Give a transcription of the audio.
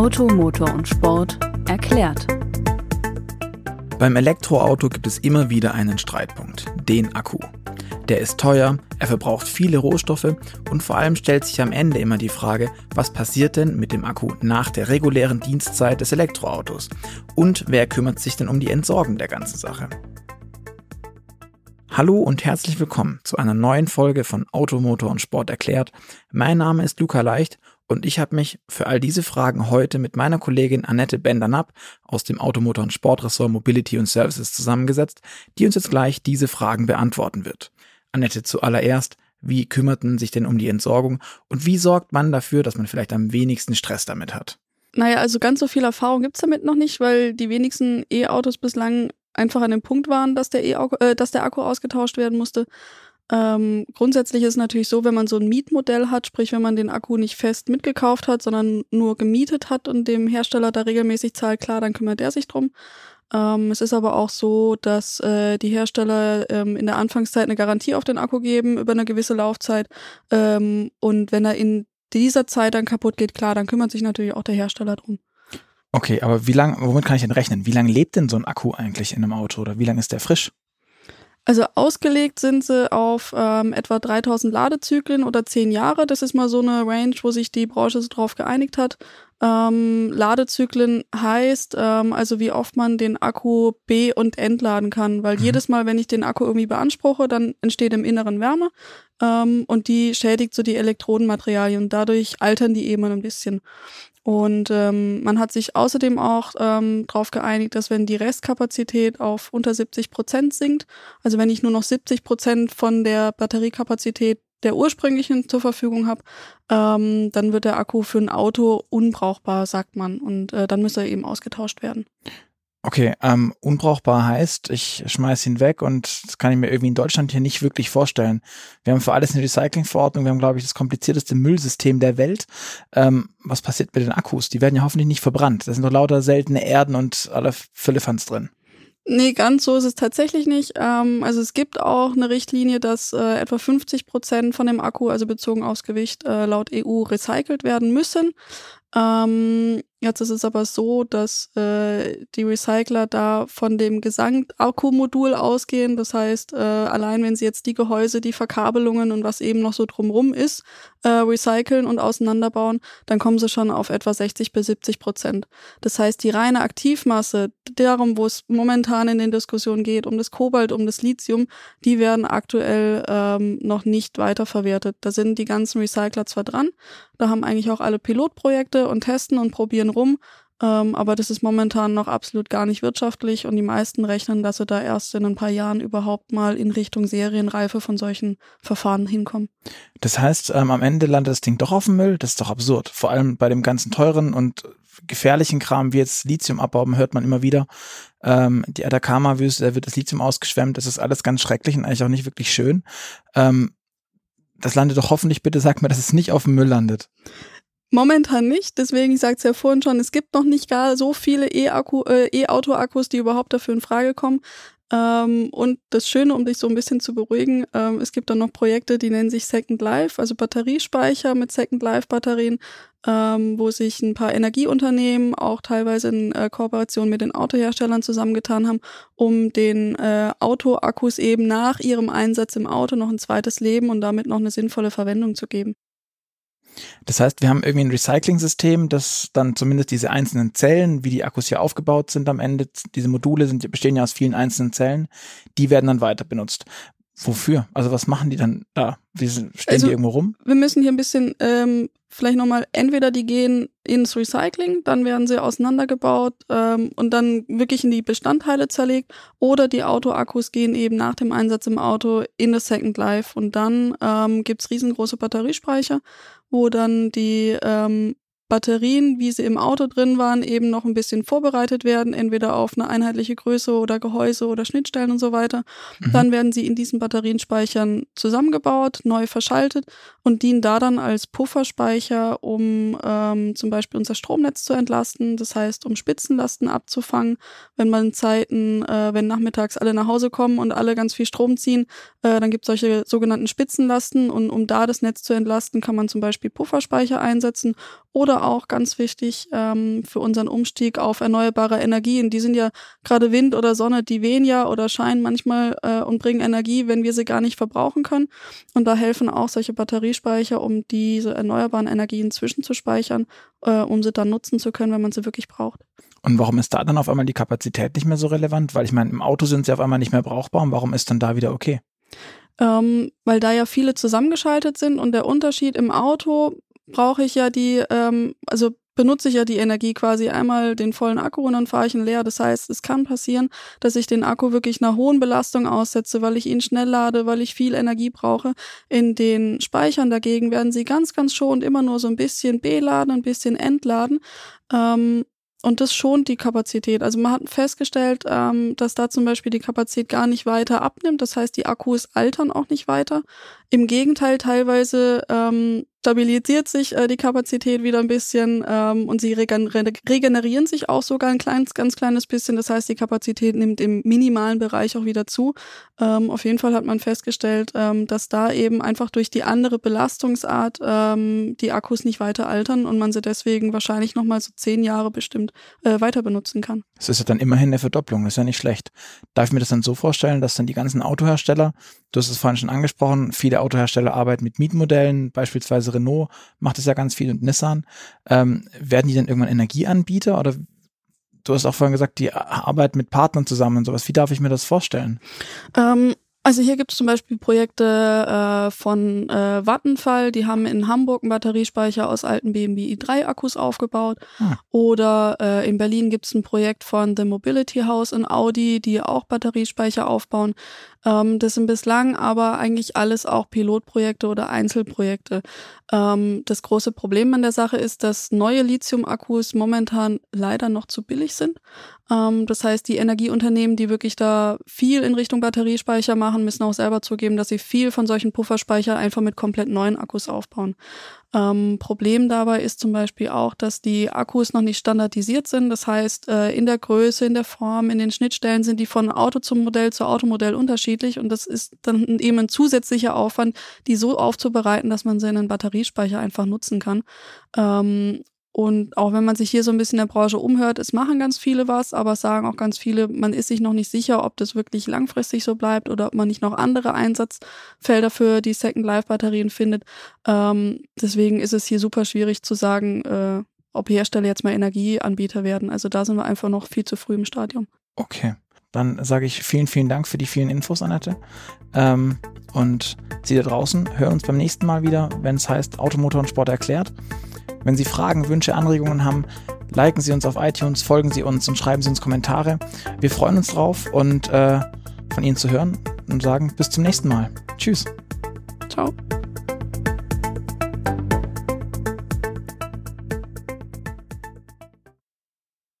Auto, Motor und Sport erklärt. Beim Elektroauto gibt es immer wieder einen Streitpunkt, den Akku. Der ist teuer, er verbraucht viele Rohstoffe und vor allem stellt sich am Ende immer die Frage, was passiert denn mit dem Akku nach der regulären Dienstzeit des Elektroautos? Und wer kümmert sich denn um die Entsorgung der ganzen Sache? Hallo und herzlich willkommen zu einer neuen Folge von Automotor und Sport erklärt. Mein Name ist Luca Leicht und ich habe mich für all diese Fragen heute mit meiner Kollegin Annette Bender-Napp aus dem Automotor und Sportressort Mobility und Services zusammengesetzt, die uns jetzt gleich diese Fragen beantworten wird. Annette, zuallererst, wie kümmerten sich denn um die Entsorgung und wie sorgt man dafür, dass man vielleicht am wenigsten Stress damit hat? Naja, also ganz so viel Erfahrung gibt's damit noch nicht, weil die wenigsten E-Autos bislang einfach an dem Punkt waren, dass der, e äh, dass der Akku ausgetauscht werden musste. Ähm, grundsätzlich ist es natürlich so, wenn man so ein Mietmodell hat, sprich wenn man den Akku nicht fest mitgekauft hat, sondern nur gemietet hat und dem Hersteller da regelmäßig zahlt, klar, dann kümmert der sich drum. Ähm, es ist aber auch so, dass äh, die Hersteller ähm, in der Anfangszeit eine Garantie auf den Akku geben über eine gewisse Laufzeit. Ähm, und wenn er in dieser Zeit dann kaputt geht, klar, dann kümmert sich natürlich auch der Hersteller drum. Okay, aber wie lange, womit kann ich denn rechnen? Wie lange lebt denn so ein Akku eigentlich in einem Auto oder wie lange ist der frisch? Also ausgelegt sind sie auf ähm, etwa 3000 Ladezyklen oder 10 Jahre. Das ist mal so eine Range, wo sich die Branche so drauf geeinigt hat. Ähm, Ladezyklen heißt ähm, also, wie oft man den Akku B- und entladen kann, weil mhm. jedes Mal, wenn ich den Akku irgendwie beanspruche, dann entsteht im Inneren Wärme ähm, und die schädigt so die Elektrodenmaterialien. Dadurch altern die eben ein bisschen. Und ähm, man hat sich außerdem auch ähm, darauf geeinigt, dass wenn die Restkapazität auf unter 70 Prozent sinkt, also wenn ich nur noch 70 Prozent von der Batteriekapazität der ursprünglichen zur Verfügung habe, ähm, dann wird der Akku für ein Auto unbrauchbar, sagt man. Und äh, dann müsste er eben ausgetauscht werden. Okay, ähm, unbrauchbar heißt, ich schmeiß ihn weg und das kann ich mir irgendwie in Deutschland hier nicht wirklich vorstellen. Wir haben für alles eine Recyclingverordnung, wir haben, glaube ich, das komplizierteste Müllsystem der Welt. Ähm, was passiert mit den Akkus? Die werden ja hoffentlich nicht verbrannt. Da sind doch lauter seltene Erden und alle Füllefans drin. Nee, ganz so ist es tatsächlich nicht. Ähm, also es gibt auch eine Richtlinie, dass äh, etwa 50 Prozent von dem Akku, also bezogen aufs Gewicht, äh, laut EU recycelt werden müssen. Ähm, jetzt ist es aber so, dass äh, die Recycler da von dem Gesamtakkumodul ausgehen. Das heißt, äh, allein wenn sie jetzt die Gehäuse, die Verkabelungen und was eben noch so drumrum ist, äh, recyceln und auseinanderbauen, dann kommen sie schon auf etwa 60 bis 70 Prozent. Das heißt, die reine Aktivmasse, darum, wo es momentan in den Diskussionen geht, um das Kobalt, um das Lithium, die werden aktuell ähm, noch nicht weiterverwertet. Da sind die ganzen Recycler zwar dran, da haben eigentlich auch alle Pilotprojekte und testen und probieren rum, ähm, aber das ist momentan noch absolut gar nicht wirtschaftlich und die meisten rechnen, dass sie da erst in ein paar Jahren überhaupt mal in Richtung Serienreife von solchen Verfahren hinkommen. Das heißt, ähm, am Ende landet das Ding doch auf dem Müll? Das ist doch absurd. Vor allem bei dem ganzen teuren und gefährlichen Kram wie jetzt Lithiumabbau hört man immer wieder. Ähm, die Atacama-Wüste, da wird das Lithium ausgeschwemmt. Das ist alles ganz schrecklich und eigentlich auch nicht wirklich schön. Ähm, das landet doch hoffentlich, bitte sag mir, dass es nicht auf dem Müll landet. Momentan nicht, deswegen, ich sagte es ja vorhin schon, es gibt noch nicht gar so viele E-Auto-Akkus, die überhaupt dafür in Frage kommen. Ähm, und das Schöne, um dich so ein bisschen zu beruhigen, ähm, es gibt dann noch Projekte, die nennen sich Second Life, also Batteriespeicher mit Second Life Batterien, ähm, wo sich ein paar Energieunternehmen auch teilweise in äh, Kooperation mit den Autoherstellern zusammengetan haben, um den äh, Autoakkus eben nach ihrem Einsatz im Auto noch ein zweites Leben und damit noch eine sinnvolle Verwendung zu geben. Das heißt, wir haben irgendwie ein Recycling-System, das dann zumindest diese einzelnen Zellen, wie die Akkus hier aufgebaut sind am Ende, diese Module sind, bestehen ja aus vielen einzelnen Zellen, die werden dann weiter benutzt. Wofür? Also was machen die dann da? Wie stehen also, die irgendwo rum? Wir müssen hier ein bisschen ähm, vielleicht nochmal, entweder die gehen ins Recycling, dann werden sie auseinandergebaut ähm, und dann wirklich in die Bestandteile zerlegt, oder die Autoakkus gehen eben nach dem Einsatz im Auto in das Second Life und dann ähm, gibt's riesengroße Batteriespeicher, wo dann die ähm, Batterien, wie sie im Auto drin waren, eben noch ein bisschen vorbereitet werden, entweder auf eine einheitliche Größe oder Gehäuse oder Schnittstellen und so weiter. Mhm. Dann werden sie in diesen Batterienspeichern zusammengebaut, neu verschaltet und dienen da dann als Pufferspeicher, um ähm, zum Beispiel unser Stromnetz zu entlasten, das heißt, um Spitzenlasten abzufangen, wenn man Zeiten, äh, wenn nachmittags alle nach Hause kommen und alle ganz viel Strom ziehen, äh, dann gibt es solche sogenannten Spitzenlasten und um da das Netz zu entlasten, kann man zum Beispiel Pufferspeicher einsetzen oder auch ganz wichtig ähm, für unseren Umstieg auf erneuerbare Energien. Die sind ja gerade Wind oder Sonne, die wehen ja oder scheinen manchmal äh, und bringen Energie, wenn wir sie gar nicht verbrauchen können. Und da helfen auch solche Batteriespeicher, um diese erneuerbaren Energien zwischenzuspeichern, äh, um sie dann nutzen zu können, wenn man sie wirklich braucht. Und warum ist da dann auf einmal die Kapazität nicht mehr so relevant? Weil ich meine, im Auto sind sie auf einmal nicht mehr brauchbar und warum ist dann da wieder okay? Ähm, weil da ja viele zusammengeschaltet sind und der Unterschied im Auto brauche ich ja die, ähm, also benutze ich ja die Energie quasi einmal den vollen Akku und dann fahre ich ihn leer. Das heißt, es kann passieren, dass ich den Akku wirklich einer hohen Belastung aussetze, weil ich ihn schnell lade, weil ich viel Energie brauche. In den Speichern dagegen werden sie ganz, ganz schonend immer nur so ein bisschen beladen, ein bisschen entladen. Ähm, und das schont die Kapazität. Also man hat festgestellt, ähm, dass da zum Beispiel die Kapazität gar nicht weiter abnimmt. Das heißt, die Akkus altern auch nicht weiter. Im Gegenteil, teilweise ähm, stabilisiert sich äh, die Kapazität wieder ein bisschen ähm, und sie regen regenerieren sich auch sogar ein kleines, ganz kleines bisschen. Das heißt, die Kapazität nimmt im minimalen Bereich auch wieder zu. Ähm, auf jeden Fall hat man festgestellt, ähm, dass da eben einfach durch die andere Belastungsart ähm, die Akkus nicht weiter altern und man sie deswegen wahrscheinlich nochmal so zehn Jahre bestimmt äh, weiter benutzen kann. Das ist ja dann immerhin eine Verdopplung, das ist ja nicht schlecht. Darf ich mir das dann so vorstellen, dass dann die ganzen Autohersteller, du hast es vorhin schon angesprochen, viele Autohersteller arbeiten mit Mietmodellen, beispielsweise Renault macht es ja ganz viel und Nissan. Ähm, werden die dann irgendwann Energieanbieter oder du hast auch vorhin gesagt, die arbeiten mit Partnern zusammen und sowas. Wie darf ich mir das vorstellen? Ähm, also hier gibt es zum Beispiel Projekte äh, von äh, Vattenfall, die haben in Hamburg einen Batteriespeicher aus alten BMW i3-Akkus aufgebaut. Hm. Oder äh, in Berlin gibt es ein Projekt von The Mobility House in Audi, die auch Batteriespeicher aufbauen. Ähm, das sind bislang aber eigentlich alles auch Pilotprojekte oder Einzelprojekte. Ähm, das große Problem an der Sache ist, dass neue Lithium-Akkus momentan leider noch zu billig sind. Ähm, das heißt, die Energieunternehmen, die wirklich da viel in Richtung Batteriespeicher machen, müssen auch selber zugeben, dass sie viel von solchen Pufferspeichern einfach mit komplett neuen Akkus aufbauen. Ähm, Problem dabei ist zum Beispiel auch, dass die Akkus noch nicht standardisiert sind. Das heißt, äh, in der Größe, in der Form, in den Schnittstellen sind die von Auto zum Modell zu Automodell unterschiedlich und das ist dann eben ein zusätzlicher Aufwand, die so aufzubereiten, dass man sie in einen Batteriespeicher einfach nutzen kann. Ähm, und auch wenn man sich hier so ein bisschen in der Branche umhört, es machen ganz viele was, aber es sagen auch ganz viele, man ist sich noch nicht sicher, ob das wirklich langfristig so bleibt oder ob man nicht noch andere Einsatzfelder für die Second Life Batterien findet. Ähm, deswegen ist es hier super schwierig zu sagen, äh, ob Hersteller jetzt mal Energieanbieter werden. Also da sind wir einfach noch viel zu früh im Stadium. Okay. Dann sage ich vielen, vielen Dank für die vielen Infos, Annette. Ähm, und Sie da draußen hören uns beim nächsten Mal wieder, wenn es heißt Automotor und Sport erklärt. Wenn Sie Fragen, Wünsche, Anregungen haben, liken Sie uns auf iTunes, folgen Sie uns und schreiben Sie uns Kommentare. Wir freuen uns drauf und äh, von Ihnen zu hören und sagen bis zum nächsten Mal. Tschüss. Ciao.